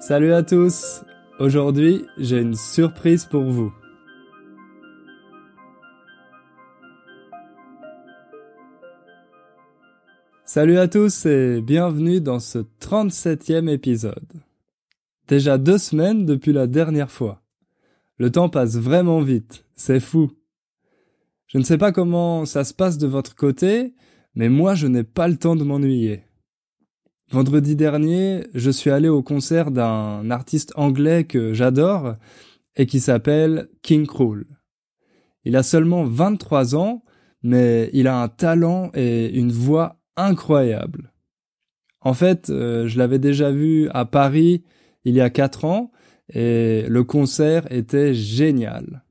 Salut à tous Aujourd'hui, j'ai une surprise pour vous. Salut à tous et bienvenue dans ce 37e épisode. Déjà deux semaines depuis la dernière fois. Le temps passe vraiment vite, c'est fou. Je ne sais pas comment ça se passe de votre côté, mais moi je n'ai pas le temps de m'ennuyer. Vendredi dernier, je suis allé au concert d'un artiste anglais que j'adore et qui s'appelle King Krul. Il a seulement 23 ans, mais il a un talent et une voix incroyable. En fait, euh, je l'avais déjà vu à Paris il y a 4 ans et le concert était génial.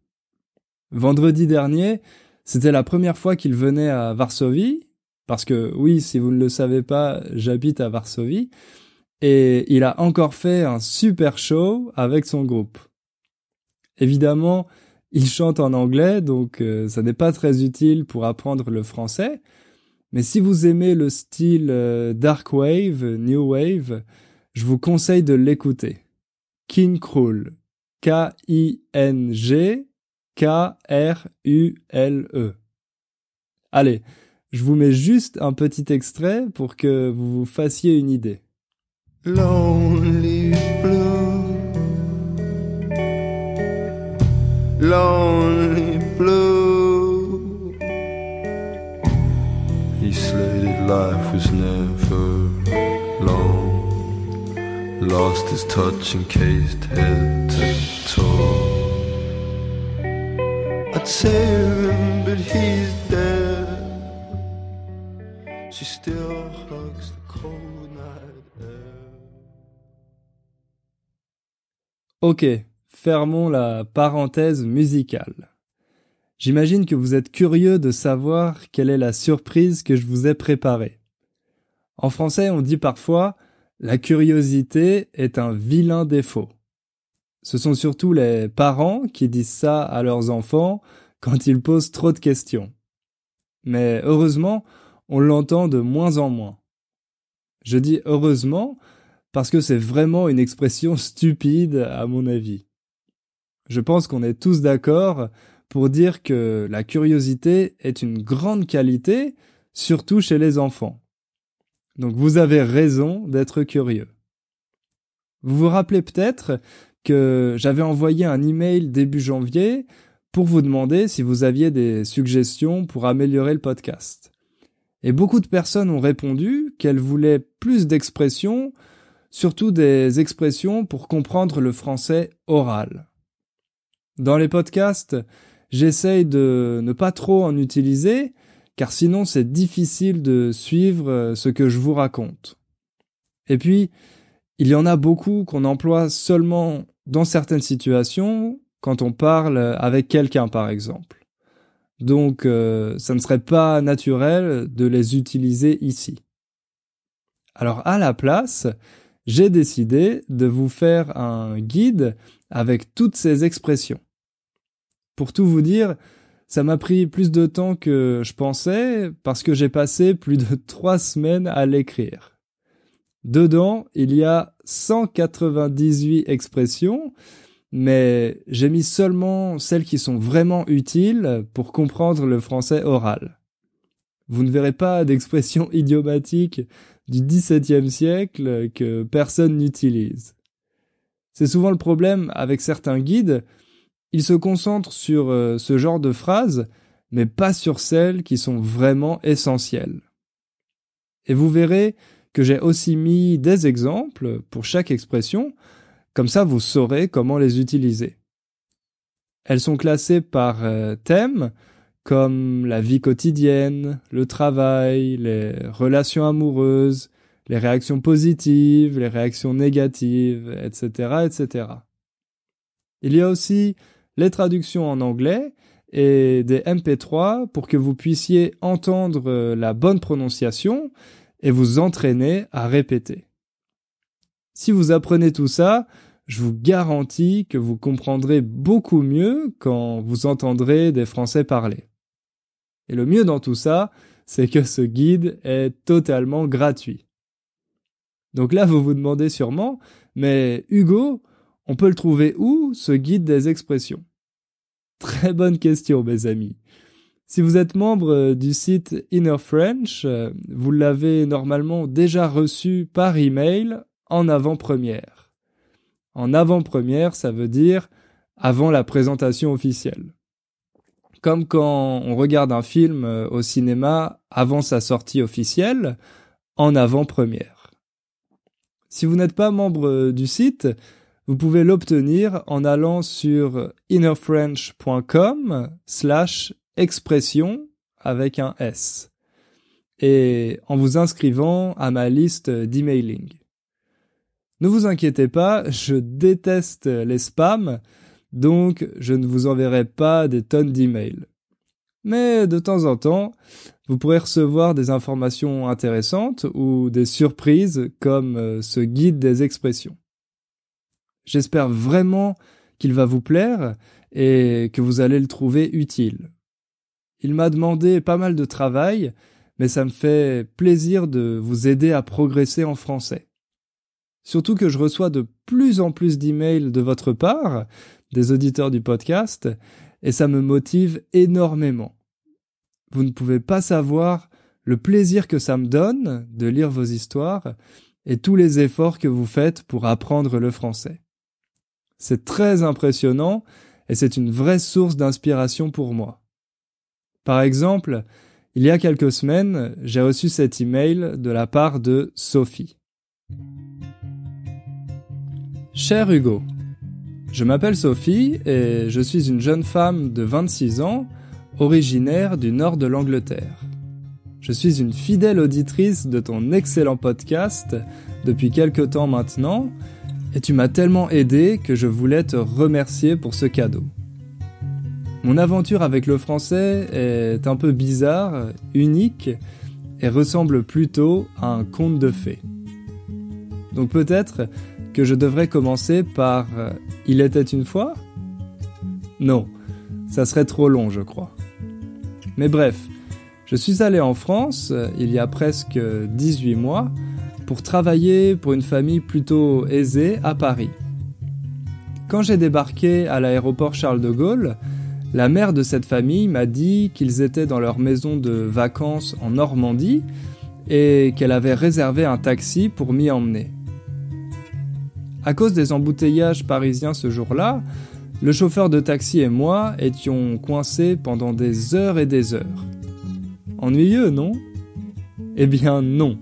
Vendredi dernier, c'était la première fois qu'il venait à Varsovie parce que oui, si vous ne le savez pas, j'habite à Varsovie. Et il a encore fait un super show avec son groupe. Évidemment, il chante en anglais, donc euh, ça n'est pas très utile pour apprendre le français. Mais si vous aimez le style euh, Dark Wave, New Wave, je vous conseille de l'écouter. King Krul. K-I-N-G K-R-U-L-E. Allez, je vous mets juste un petit extrait pour que vous vous fassiez une idée. Lonely blue, lonely blue. He said life was never long. Lost his touch and cased head to toe. I'd save him, but he's dead. Ok, fermons la parenthèse musicale. J'imagine que vous êtes curieux de savoir quelle est la surprise que je vous ai préparée. En français, on dit parfois la curiosité est un vilain défaut. Ce sont surtout les parents qui disent ça à leurs enfants quand ils posent trop de questions. Mais heureusement, on l'entend de moins en moins. Je dis heureusement parce que c'est vraiment une expression stupide à mon avis. Je pense qu'on est tous d'accord pour dire que la curiosité est une grande qualité, surtout chez les enfants. Donc vous avez raison d'être curieux. Vous vous rappelez peut-être que j'avais envoyé un email début janvier pour vous demander si vous aviez des suggestions pour améliorer le podcast. Et beaucoup de personnes ont répondu qu'elles voulaient plus d'expressions, surtout des expressions pour comprendre le français oral. Dans les podcasts, j'essaye de ne pas trop en utiliser, car sinon c'est difficile de suivre ce que je vous raconte. Et puis, il y en a beaucoup qu'on emploie seulement dans certaines situations, quand on parle avec quelqu'un par exemple. Donc, euh, ça ne serait pas naturel de les utiliser ici. Alors, à la place, j'ai décidé de vous faire un guide avec toutes ces expressions. Pour tout vous dire, ça m'a pris plus de temps que je pensais parce que j'ai passé plus de trois semaines à l'écrire. Dedans, il y a 198 expressions mais j'ai mis seulement celles qui sont vraiment utiles pour comprendre le français oral. Vous ne verrez pas d'expressions idiomatiques du XVIIe siècle que personne n'utilise. C'est souvent le problème avec certains guides, ils se concentrent sur euh, ce genre de phrases, mais pas sur celles qui sont vraiment essentielles. Et vous verrez que j'ai aussi mis des exemples pour chaque expression, comme ça, vous saurez comment les utiliser. Elles sont classées par euh, thème, comme la vie quotidienne, le travail, les relations amoureuses, les réactions positives, les réactions négatives, etc., etc. Il y a aussi les traductions en anglais et des MP3 pour que vous puissiez entendre euh, la bonne prononciation et vous entraîner à répéter. Si vous apprenez tout ça, je vous garantis que vous comprendrez beaucoup mieux quand vous entendrez des Français parler. Et le mieux dans tout ça, c'est que ce guide est totalement gratuit. Donc là, vous vous demandez sûrement, mais Hugo, on peut le trouver où, ce guide des expressions? Très bonne question, mes amis. Si vous êtes membre du site Inner French, euh, vous l'avez normalement déjà reçu par email en avant-première. En avant-première, ça veut dire avant la présentation officielle. Comme quand on regarde un film euh, au cinéma avant sa sortie officielle, en avant-première. Si vous n'êtes pas membre du site, vous pouvez l'obtenir en allant sur innerfrench.com slash expression avec un S et en vous inscrivant à ma liste d'emailing. Ne vous inquiétez pas, je déteste les spams, donc je ne vous enverrai pas des tonnes d'emails. Mais de temps en temps, vous pourrez recevoir des informations intéressantes ou des surprises comme euh, ce guide des expressions. J'espère vraiment qu'il va vous plaire et que vous allez le trouver utile. Il m'a demandé pas mal de travail, mais ça me fait plaisir de vous aider à progresser en français. Surtout que je reçois de plus en plus d'emails de votre part, des auditeurs du podcast, et ça me motive énormément. Vous ne pouvez pas savoir le plaisir que ça me donne de lire vos histoires et tous les efforts que vous faites pour apprendre le français. C'est très impressionnant et c'est une vraie source d'inspiration pour moi. Par exemple, il y a quelques semaines, j'ai reçu cet email de la part de Sophie. Cher Hugo, je m'appelle Sophie et je suis une jeune femme de 26 ans, originaire du nord de l'Angleterre. Je suis une fidèle auditrice de ton excellent podcast depuis quelque temps maintenant et tu m'as tellement aidé que je voulais te remercier pour ce cadeau. Mon aventure avec le français est un peu bizarre, unique et ressemble plutôt à un conte de fées. Donc peut-être que je devrais commencer par Il était une fois? Non, ça serait trop long je crois. Mais bref, je suis allé en France il y a presque 18 mois pour travailler pour une famille plutôt aisée à Paris. Quand j'ai débarqué à l'aéroport Charles de Gaulle, la mère de cette famille m'a dit qu'ils étaient dans leur maison de vacances en Normandie et qu'elle avait réservé un taxi pour m'y emmener. À cause des embouteillages parisiens ce jour-là, le chauffeur de taxi et moi étions coincés pendant des heures et des heures. Ennuyeux, non? Eh bien non.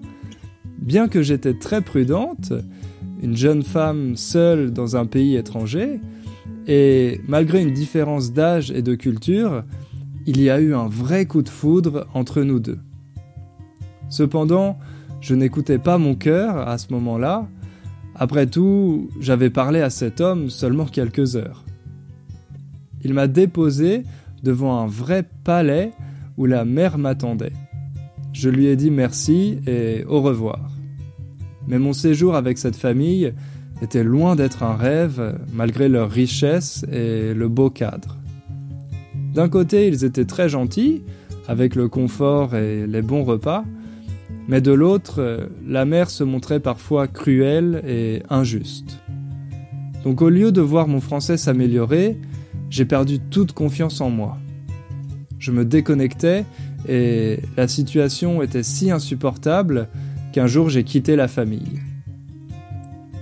Bien que j'étais très prudente, une jeune femme seule dans un pays étranger, et malgré une différence d'âge et de culture, il y a eu un vrai coup de foudre entre nous deux. Cependant, je n'écoutais pas mon cœur à ce moment-là. Après tout, j'avais parlé à cet homme seulement quelques heures. Il m'a déposé devant un vrai palais où la mère m'attendait. Je lui ai dit merci et au revoir. Mais mon séjour avec cette famille était loin d'être un rêve, malgré leur richesse et le beau cadre. D'un côté, ils étaient très gentils, avec le confort et les bons repas, mais de l'autre, la mère se montrait parfois cruelle et injuste. Donc au lieu de voir mon français s'améliorer, j'ai perdu toute confiance en moi. Je me déconnectais et la situation était si insupportable qu'un jour j'ai quitté la famille.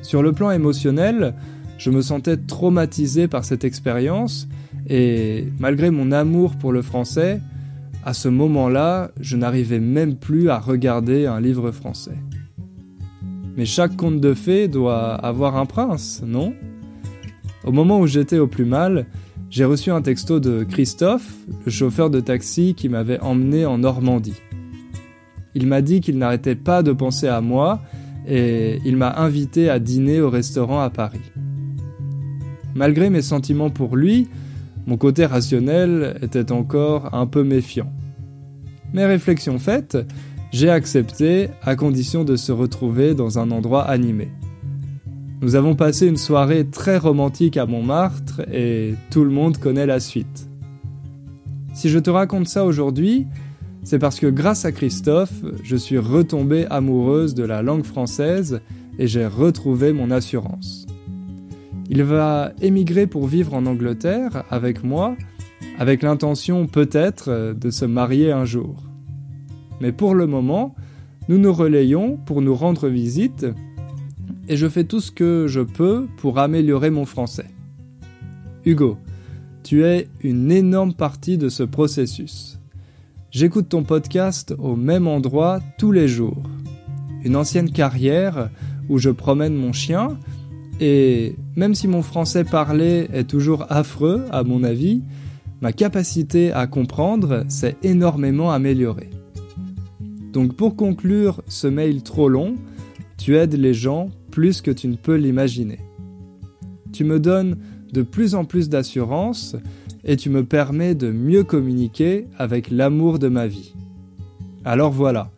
Sur le plan émotionnel, je me sentais traumatisé par cette expérience et malgré mon amour pour le français, à ce moment-là, je n'arrivais même plus à regarder un livre français. Mais chaque conte de fées doit avoir un prince, non? Au moment où j'étais au plus mal, j'ai reçu un texto de Christophe, le chauffeur de taxi qui m'avait emmené en Normandie. Il m'a dit qu'il n'arrêtait pas de penser à moi et il m'a invité à dîner au restaurant à Paris. Malgré mes sentiments pour lui, mon côté rationnel était encore un peu méfiant. Mes réflexions faites, j'ai accepté à condition de se retrouver dans un endroit animé. Nous avons passé une soirée très romantique à Montmartre et tout le monde connaît la suite. Si je te raconte ça aujourd'hui, c'est parce que grâce à Christophe, je suis retombée amoureuse de la langue française et j'ai retrouvé mon assurance. Il va émigrer pour vivre en Angleterre avec moi, avec l'intention peut-être de se marier un jour. Mais pour le moment, nous nous relayons pour nous rendre visite et je fais tout ce que je peux pour améliorer mon français. Hugo, tu es une énorme partie de ce processus. J'écoute ton podcast au même endroit tous les jours. Une ancienne carrière où je promène mon chien et même si mon français parlé est toujours affreux à mon avis, ma capacité à comprendre s'est énormément améliorée. Donc pour conclure ce mail trop long, tu aides les gens plus que tu ne peux l'imaginer. Tu me donnes de plus en plus d'assurance et tu me permets de mieux communiquer avec l'amour de ma vie. Alors voilà.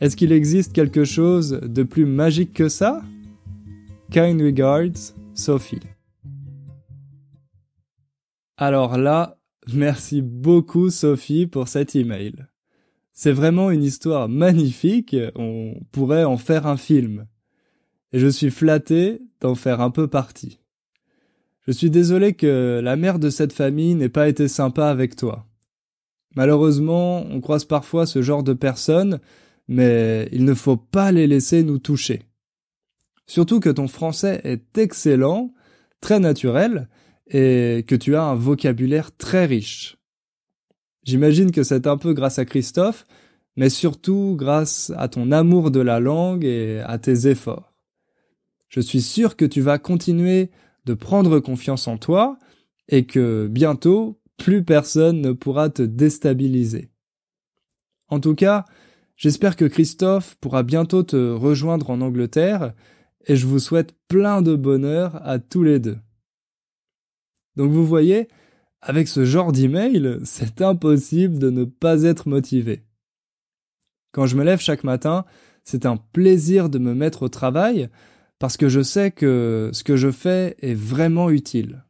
Est-ce qu'il existe quelque chose de plus magique que ça? Kind regards, Sophie. Alors là, merci beaucoup Sophie pour cet email. C'est vraiment une histoire magnifique, on pourrait en faire un film. Et je suis flatté d'en faire un peu partie. Je suis désolé que la mère de cette famille n'ait pas été sympa avec toi. Malheureusement, on croise parfois ce genre de personnes, mais il ne faut pas les laisser nous toucher. Surtout que ton français est excellent, très naturel, et que tu as un vocabulaire très riche. J'imagine que c'est un peu grâce à Christophe, mais surtout grâce à ton amour de la langue et à tes efforts. Je suis sûr que tu vas continuer de prendre confiance en toi et que bientôt, plus personne ne pourra te déstabiliser. En tout cas, j'espère que Christophe pourra bientôt te rejoindre en Angleterre et je vous souhaite plein de bonheur à tous les deux. Donc vous voyez, avec ce genre d'email, c'est impossible de ne pas être motivé. Quand je me lève chaque matin, c'est un plaisir de me mettre au travail parce que je sais que ce que je fais est vraiment utile.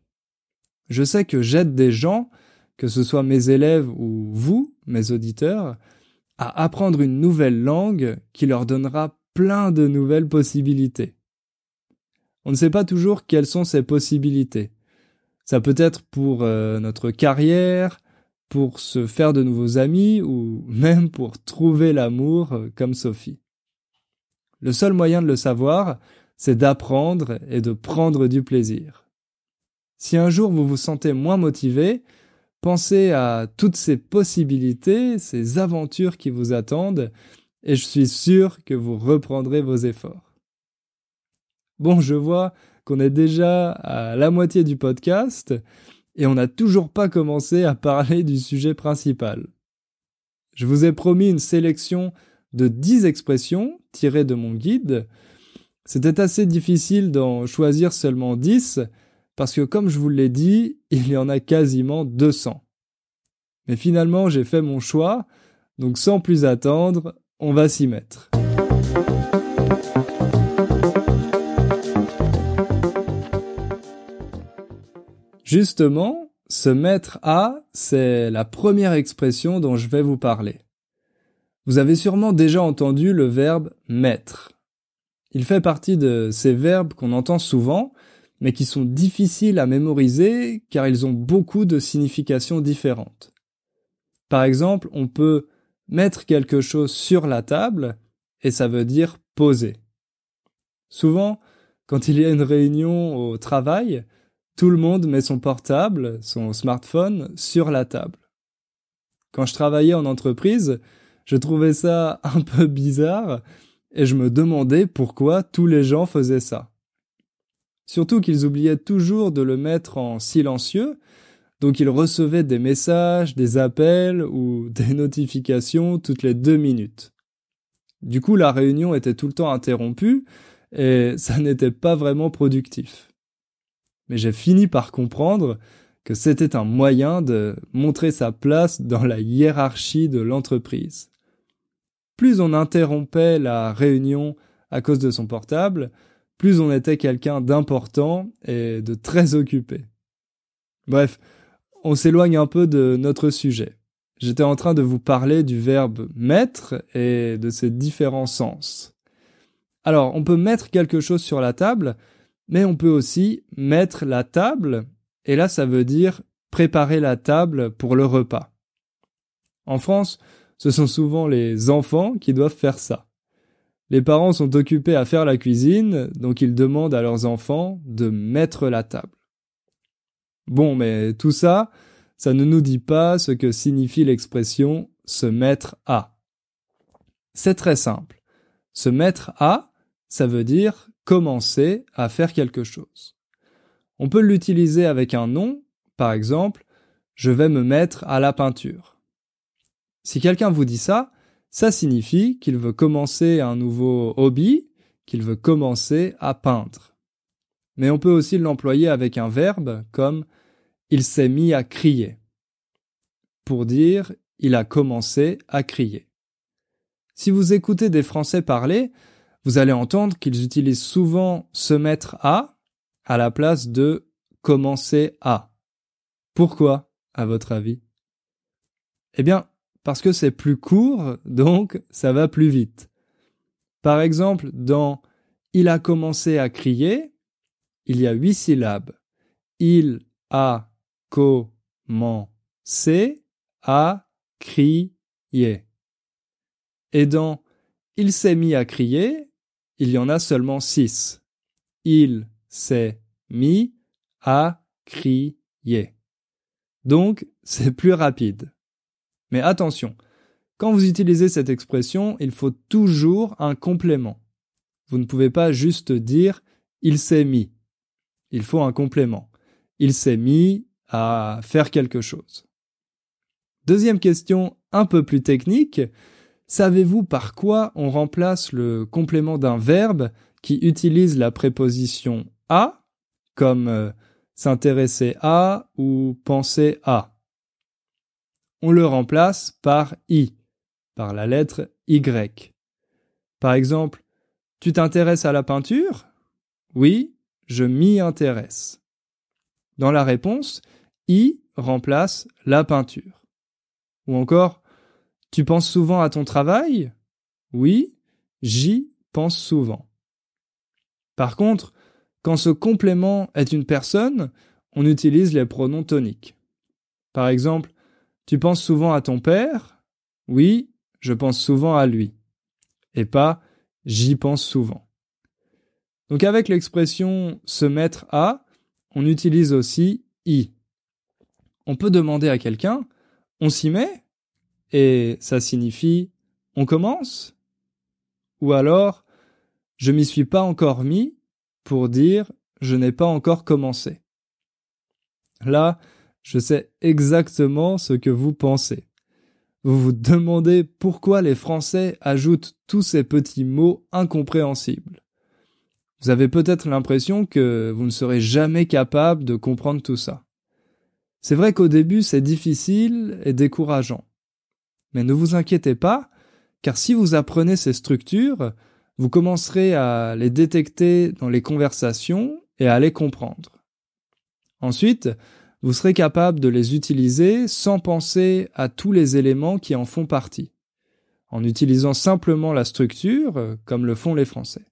Je sais que j'aide des gens, que ce soit mes élèves ou vous, mes auditeurs, à apprendre une nouvelle langue qui leur donnera plein de nouvelles possibilités. On ne sait pas toujours quelles sont ces possibilités. Ça peut être pour euh, notre carrière, pour se faire de nouveaux amis ou même pour trouver l'amour euh, comme Sophie. Le seul moyen de le savoir, c'est d'apprendre et de prendre du plaisir. Si un jour vous vous sentez moins motivé, pensez à toutes ces possibilités, ces aventures qui vous attendent, et je suis sûr que vous reprendrez vos efforts. Bon, je vois qu'on est déjà à la moitié du podcast et on n'a toujours pas commencé à parler du sujet principal. Je vous ai promis une sélection de 10 expressions tirées de mon guide. C'était assez difficile d'en choisir seulement 10 parce que comme je vous l'ai dit, il y en a quasiment 200. Mais finalement, j'ai fait mon choix, donc sans plus attendre, on va s'y mettre. Justement, se mettre à, c'est la première expression dont je vais vous parler. Vous avez sûrement déjà entendu le verbe mettre. Il fait partie de ces verbes qu'on entend souvent, mais qui sont difficiles à mémoriser car ils ont beaucoup de significations différentes. Par exemple, on peut mettre quelque chose sur la table et ça veut dire poser. Souvent, quand il y a une réunion au travail, tout le monde met son portable, son smartphone, sur la table. Quand je travaillais en entreprise, je trouvais ça un peu bizarre et je me demandais pourquoi tous les gens faisaient ça. Surtout qu'ils oubliaient toujours de le mettre en silencieux, donc ils recevaient des messages, des appels ou des notifications toutes les deux minutes. Du coup, la réunion était tout le temps interrompue et ça n'était pas vraiment productif mais j'ai fini par comprendre que c'était un moyen de montrer sa place dans la hiérarchie de l'entreprise. Plus on interrompait la réunion à cause de son portable, plus on était quelqu'un d'important et de très occupé. Bref, on s'éloigne un peu de notre sujet. J'étais en train de vous parler du verbe mettre et de ses différents sens. Alors, on peut mettre quelque chose sur la table, mais on peut aussi mettre la table, et là ça veut dire préparer la table pour le repas. En France, ce sont souvent les enfants qui doivent faire ça. Les parents sont occupés à faire la cuisine, donc ils demandent à leurs enfants de mettre la table. Bon, mais tout ça, ça ne nous dit pas ce que signifie l'expression se mettre à. C'est très simple. Se mettre à, ça veut dire commencer à faire quelque chose. On peut l'utiliser avec un nom, par exemple, je vais me mettre à la peinture. Si quelqu'un vous dit ça, ça signifie qu'il veut commencer un nouveau hobby, qu'il veut commencer à peindre. Mais on peut aussi l'employer avec un verbe comme il s'est mis à crier. Pour dire il a commencé à crier. Si vous écoutez des Français parler, vous allez entendre qu'ils utilisent souvent se mettre à à la place de commencer à. Pourquoi, à votre avis? Eh bien, parce que c'est plus court, donc ça va plus vite. Par exemple, dans Il a commencé à crier, il y a huit syllabes. Il a commencé à crier. Et dans Il s'est mis à crier, il y en a seulement six. Il s'est mis à crier. Donc, c'est plus rapide. Mais attention, quand vous utilisez cette expression, il faut toujours un complément. Vous ne pouvez pas juste dire il s'est mis. Il faut un complément. Il s'est mis à faire quelque chose. Deuxième question un peu plus technique. Savez-vous par quoi on remplace le complément d'un verbe qui utilise la préposition à, comme euh, s'intéresser à ou penser à? On le remplace par i, par la lettre y. Par exemple, tu t'intéresses à la peinture? Oui, je m'y intéresse. Dans la réponse, i remplace la peinture. Ou encore, tu penses souvent à ton travail? Oui, j'y pense souvent. Par contre, quand ce complément est une personne, on utilise les pronoms toniques. Par exemple, tu penses souvent à ton père? Oui, je pense souvent à lui. Et pas j'y pense souvent. Donc avec l'expression se mettre à, on utilise aussi i. On peut demander à quelqu'un on s'y met et ça signifie on commence? Ou alors je m'y suis pas encore mis pour dire je n'ai pas encore commencé. Là, je sais exactement ce que vous pensez. Vous vous demandez pourquoi les Français ajoutent tous ces petits mots incompréhensibles. Vous avez peut-être l'impression que vous ne serez jamais capable de comprendre tout ça. C'est vrai qu'au début c'est difficile et décourageant. Mais ne vous inquiétez pas, car si vous apprenez ces structures, vous commencerez à les détecter dans les conversations et à les comprendre. Ensuite, vous serez capable de les utiliser sans penser à tous les éléments qui en font partie, en utilisant simplement la structure comme le font les Français.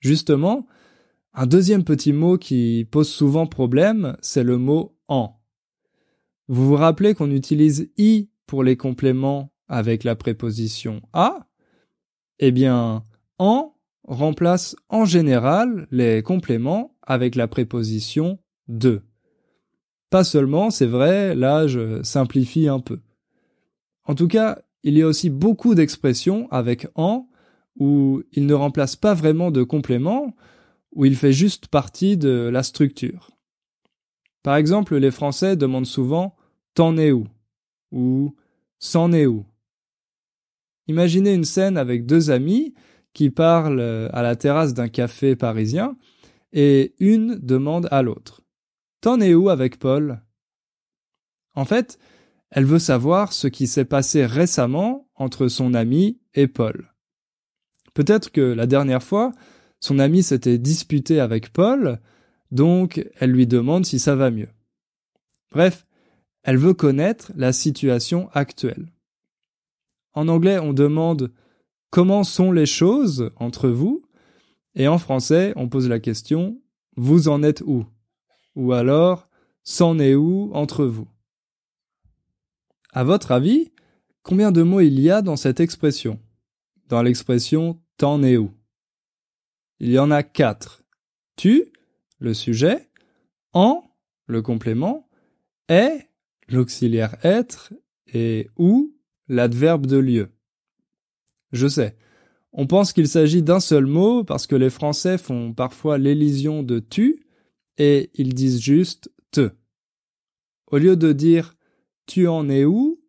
Justement, un deuxième petit mot qui pose souvent problème, c'est le mot en. Vous vous rappelez qu'on utilise i pour les compléments avec la préposition à, eh bien, en remplace en général les compléments avec la préposition de. Pas seulement, c'est vrai, là je simplifie un peu. En tout cas, il y a aussi beaucoup d'expressions avec en où il ne remplace pas vraiment de complément, où il fait juste partie de la structure. Par exemple, les Français demandent souvent T'en es où? Ou C'en est où Imaginez une scène avec deux amis qui parlent à la terrasse d'un café parisien et une demande à l'autre T'en es où avec Paul? En fait, elle veut savoir ce qui s'est passé récemment entre son ami et Paul. Peut-être que la dernière fois, son ami s'était disputé avec Paul, donc elle lui demande si ça va mieux. Bref, elle veut connaître la situation actuelle. En anglais, on demande comment sont les choses entre vous? Et en français, on pose la question vous en êtes où? Ou alors c'en est où entre vous? À votre avis, combien de mots il y a dans cette expression? Dans l'expression t'en es où? Il y en a quatre. Tu, le sujet, en, le complément, est, l'auxiliaire être, et où, l'adverbe de lieu. Je sais, on pense qu'il s'agit d'un seul mot parce que les Français font parfois l'élision de tu et ils disent juste te. Au lieu de dire tu en es où,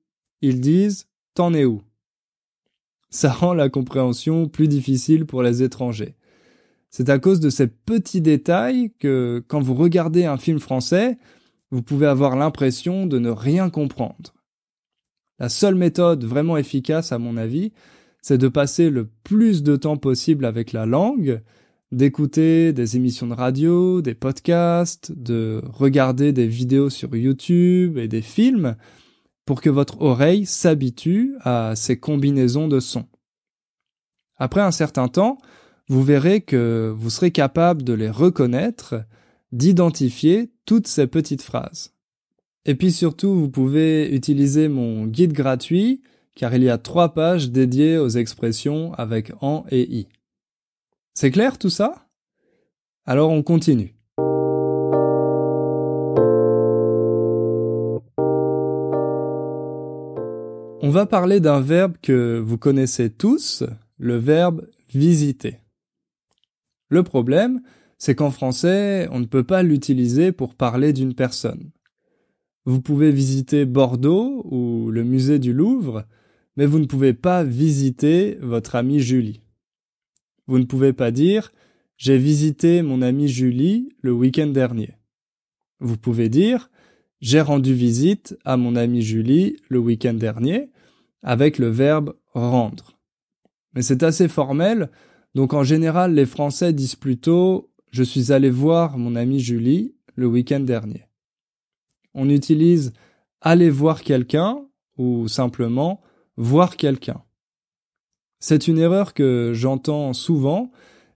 ils disent t'en es où. Ça rend la compréhension plus difficile pour les étrangers. C'est à cause de ces petits détails que quand vous regardez un film français, vous pouvez avoir l'impression de ne rien comprendre. La seule méthode vraiment efficace, à mon avis, c'est de passer le plus de temps possible avec la langue, d'écouter des émissions de radio, des podcasts, de regarder des vidéos sur YouTube et des films, pour que votre oreille s'habitue à ces combinaisons de sons. Après un certain temps, vous verrez que vous serez capable de les reconnaître, d'identifier toutes ces petites phrases. Et puis surtout, vous pouvez utiliser mon guide gratuit, car il y a trois pages dédiées aux expressions avec en et i. C'est clair tout ça? Alors on continue. On va parler d'un verbe que vous connaissez tous, le verbe visiter. Le problème, c'est qu'en français, on ne peut pas l'utiliser pour parler d'une personne. Vous pouvez visiter Bordeaux ou le musée du Louvre, mais vous ne pouvez pas visiter votre amie Julie. Vous ne pouvez pas dire j'ai visité mon amie Julie le week-end dernier. Vous pouvez dire j'ai rendu visite à mon amie Julie le week-end dernier avec le verbe rendre. Mais c'est assez formel donc en général, les Français disent plutôt je suis allé voir mon amie Julie le week-end dernier. On utilise aller voir quelqu'un ou simplement voir quelqu'un. C'est une erreur que j'entends souvent,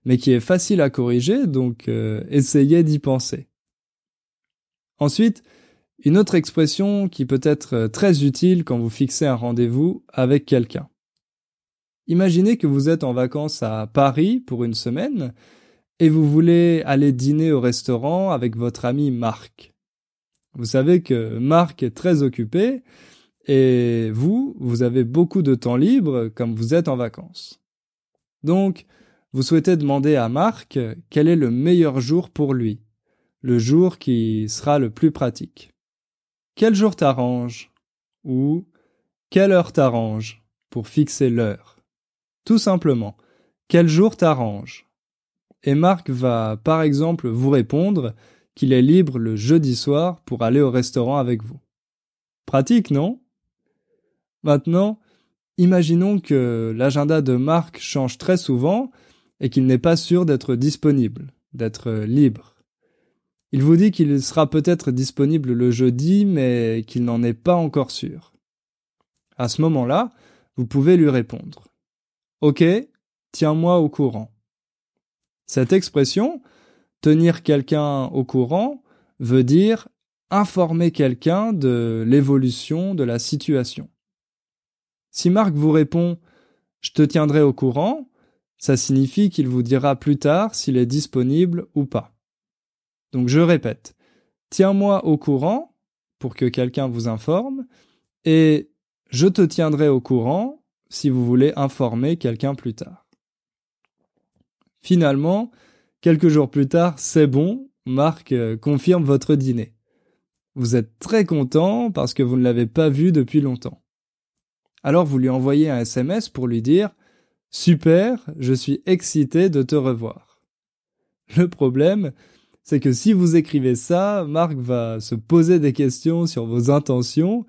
mais qui est facile à corriger, donc euh, essayez d'y penser. Ensuite, une autre expression qui peut être très utile quand vous fixez un rendez-vous avec quelqu'un. Imaginez que vous êtes en vacances à Paris pour une semaine et vous voulez aller dîner au restaurant avec votre ami Marc. Vous savez que Marc est très occupé et vous, vous avez beaucoup de temps libre comme vous êtes en vacances. Donc, vous souhaitez demander à Marc quel est le meilleur jour pour lui, le jour qui sera le plus pratique. Quel jour t'arrange Ou quelle heure t'arrange pour fixer l'heure? Tout simplement, quel jour t'arrange? Et Marc va par exemple vous répondre qu'il est libre le jeudi soir pour aller au restaurant avec vous. Pratique, non? Maintenant, imaginons que l'agenda de Marc change très souvent et qu'il n'est pas sûr d'être disponible, d'être libre. Il vous dit qu'il sera peut-être disponible le jeudi, mais qu'il n'en est pas encore sûr. À ce moment-là, vous pouvez lui répondre. Ok, tiens-moi au courant. Cette expression, tenir quelqu'un au courant, veut dire informer quelqu'un de l'évolution de la situation. Si Marc vous répond je te tiendrai au courant, ça signifie qu'il vous dira plus tard s'il est disponible ou pas. Donc je répète, tiens-moi au courant pour que quelqu'un vous informe et je te tiendrai au courant si vous voulez informer quelqu'un plus tard. Finalement, quelques jours plus tard, c'est bon, Marc euh, confirme votre dîner. Vous êtes très content parce que vous ne l'avez pas vu depuis longtemps. Alors vous lui envoyez un SMS pour lui dire Super, je suis excité de te revoir. Le problème, c'est que si vous écrivez ça, Marc va se poser des questions sur vos intentions,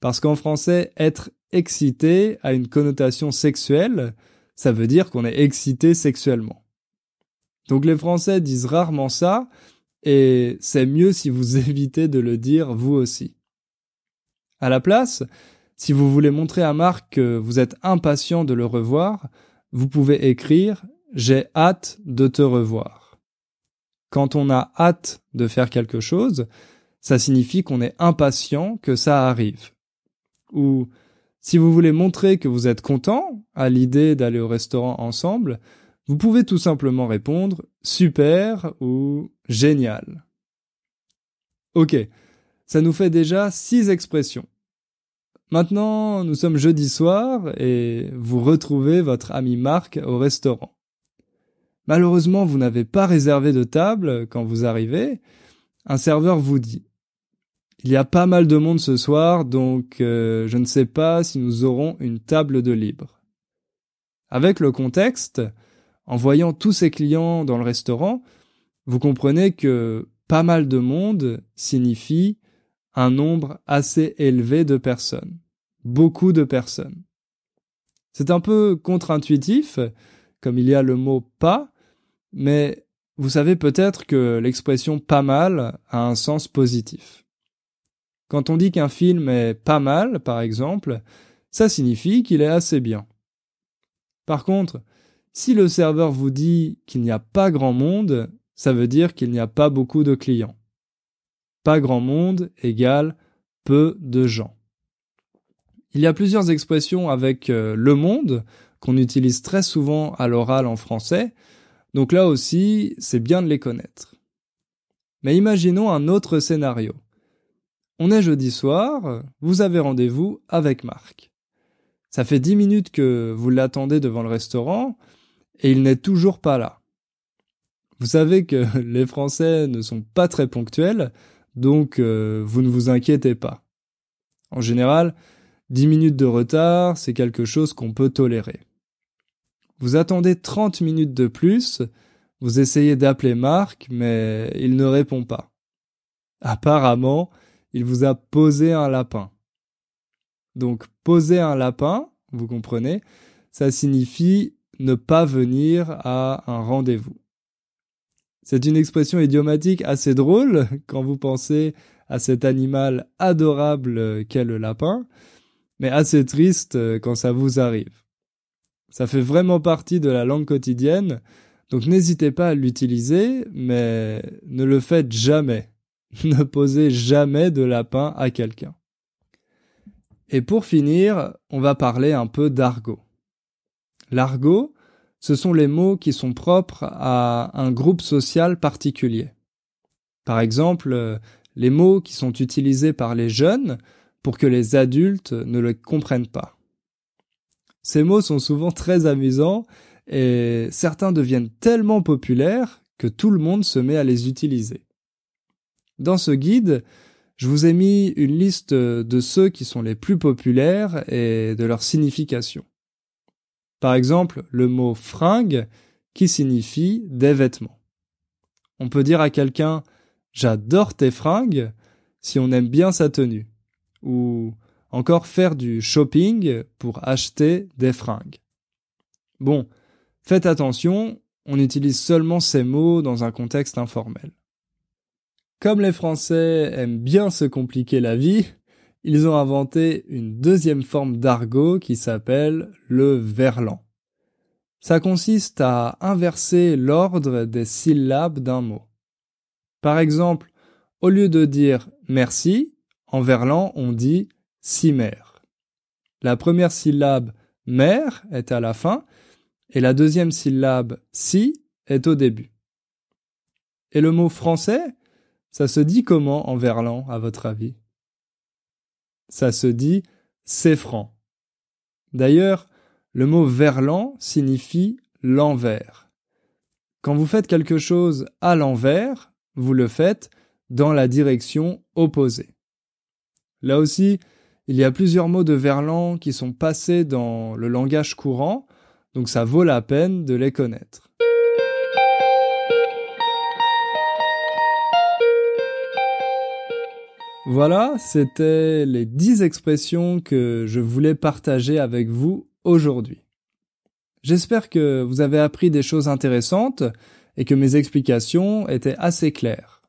parce qu'en français, être excité a une connotation sexuelle, ça veut dire qu'on est excité sexuellement. Donc les Français disent rarement ça, et c'est mieux si vous évitez de le dire vous aussi. À la place, si vous voulez montrer à Marc que vous êtes impatient de le revoir, vous pouvez écrire j'ai hâte de te revoir. Quand on a hâte de faire quelque chose, ça signifie qu'on est impatient que ça arrive. Ou si vous voulez montrer que vous êtes content à l'idée d'aller au restaurant ensemble, vous pouvez tout simplement répondre super ou génial. Ok, ça nous fait déjà six expressions. Maintenant, nous sommes jeudi soir et vous retrouvez votre ami Marc au restaurant. Malheureusement, vous n'avez pas réservé de table quand vous arrivez. Un serveur vous dit Il y a pas mal de monde ce soir, donc euh, je ne sais pas si nous aurons une table de libre. Avec le contexte, en voyant tous ces clients dans le restaurant, vous comprenez que pas mal de monde signifie un nombre assez élevé de personnes. Beaucoup de personnes. C'est un peu contre-intuitif, comme il y a le mot pas, mais vous savez peut-être que l'expression pas mal a un sens positif. Quand on dit qu'un film est pas mal, par exemple, ça signifie qu'il est assez bien. Par contre, si le serveur vous dit qu'il n'y a pas grand monde, ça veut dire qu'il n'y a pas beaucoup de clients. Pas grand monde égale peu de gens. Il y a plusieurs expressions avec euh, le monde qu'on utilise très souvent à l'oral en français, donc là aussi, c'est bien de les connaître. Mais imaginons un autre scénario. On est jeudi soir, vous avez rendez-vous avec Marc. Ça fait dix minutes que vous l'attendez devant le restaurant, et il n'est toujours pas là. Vous savez que les Français ne sont pas très ponctuels, donc euh, vous ne vous inquiétez pas. En général, 10 minutes de retard, c'est quelque chose qu'on peut tolérer. Vous attendez 30 minutes de plus, vous essayez d'appeler Marc, mais il ne répond pas. Apparemment, il vous a posé un lapin. Donc poser un lapin, vous comprenez, ça signifie ne pas venir à un rendez-vous. C'est une expression idiomatique assez drôle quand vous pensez à cet animal adorable qu'est le lapin, mais assez triste quand ça vous arrive. Ça fait vraiment partie de la langue quotidienne, donc n'hésitez pas à l'utiliser, mais ne le faites jamais. ne posez jamais de lapin à quelqu'un. Et pour finir, on va parler un peu d'argot. L'argot, ce sont les mots qui sont propres à un groupe social particulier. Par exemple, euh, les mots qui sont utilisés par les jeunes pour que les adultes ne le comprennent pas. Ces mots sont souvent très amusants et certains deviennent tellement populaires que tout le monde se met à les utiliser. Dans ce guide, je vous ai mis une liste de ceux qui sont les plus populaires et de leur signification. Par exemple, le mot fringue qui signifie des vêtements. On peut dire à quelqu'un j'adore tes fringues si on aime bien sa tenue. Ou encore faire du shopping pour acheter des fringues. Bon, faites attention, on utilise seulement ces mots dans un contexte informel. Comme les Français aiment bien se compliquer la vie, ils ont inventé une deuxième forme d'argot qui s'appelle le verlan. Ça consiste à inverser l'ordre des syllabes d'un mot. Par exemple, au lieu de dire merci, en verlan on dit mère. La première syllabe mère est à la fin et la deuxième syllabe si est au début. Et le mot français, ça se dit comment en verlan à votre avis? Ça se dit c'est franc. D'ailleurs, le mot verlan signifie l'envers. Quand vous faites quelque chose à l'envers, vous le faites dans la direction opposée. Là aussi, il y a plusieurs mots de verlan qui sont passés dans le langage courant, donc ça vaut la peine de les connaître. Voilà, c'était les dix expressions que je voulais partager avec vous aujourd'hui. J'espère que vous avez appris des choses intéressantes et que mes explications étaient assez claires.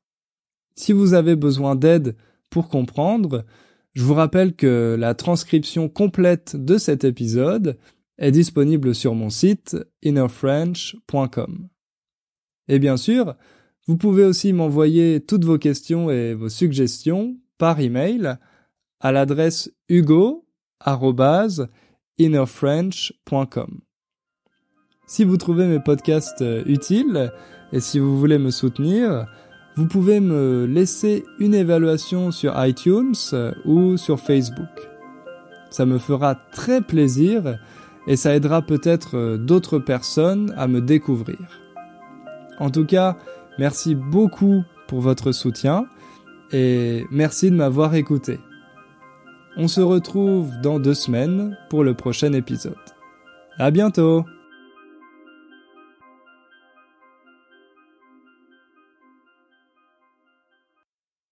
Si vous avez besoin d'aide pour comprendre, je vous rappelle que la transcription complète de cet épisode est disponible sur mon site innerfrench.com. Et bien sûr, vous pouvez aussi m'envoyer toutes vos questions et vos suggestions par email à l'adresse hugo@innerfrench.com. Si vous trouvez mes podcasts euh, utiles et si vous voulez me soutenir, vous pouvez me laisser une évaluation sur iTunes euh, ou sur Facebook. Ça me fera très plaisir et ça aidera peut-être euh, d'autres personnes à me découvrir. En tout cas, merci beaucoup pour votre soutien et merci de m'avoir écouté. On se retrouve dans deux semaines pour le prochain épisode. À bientôt!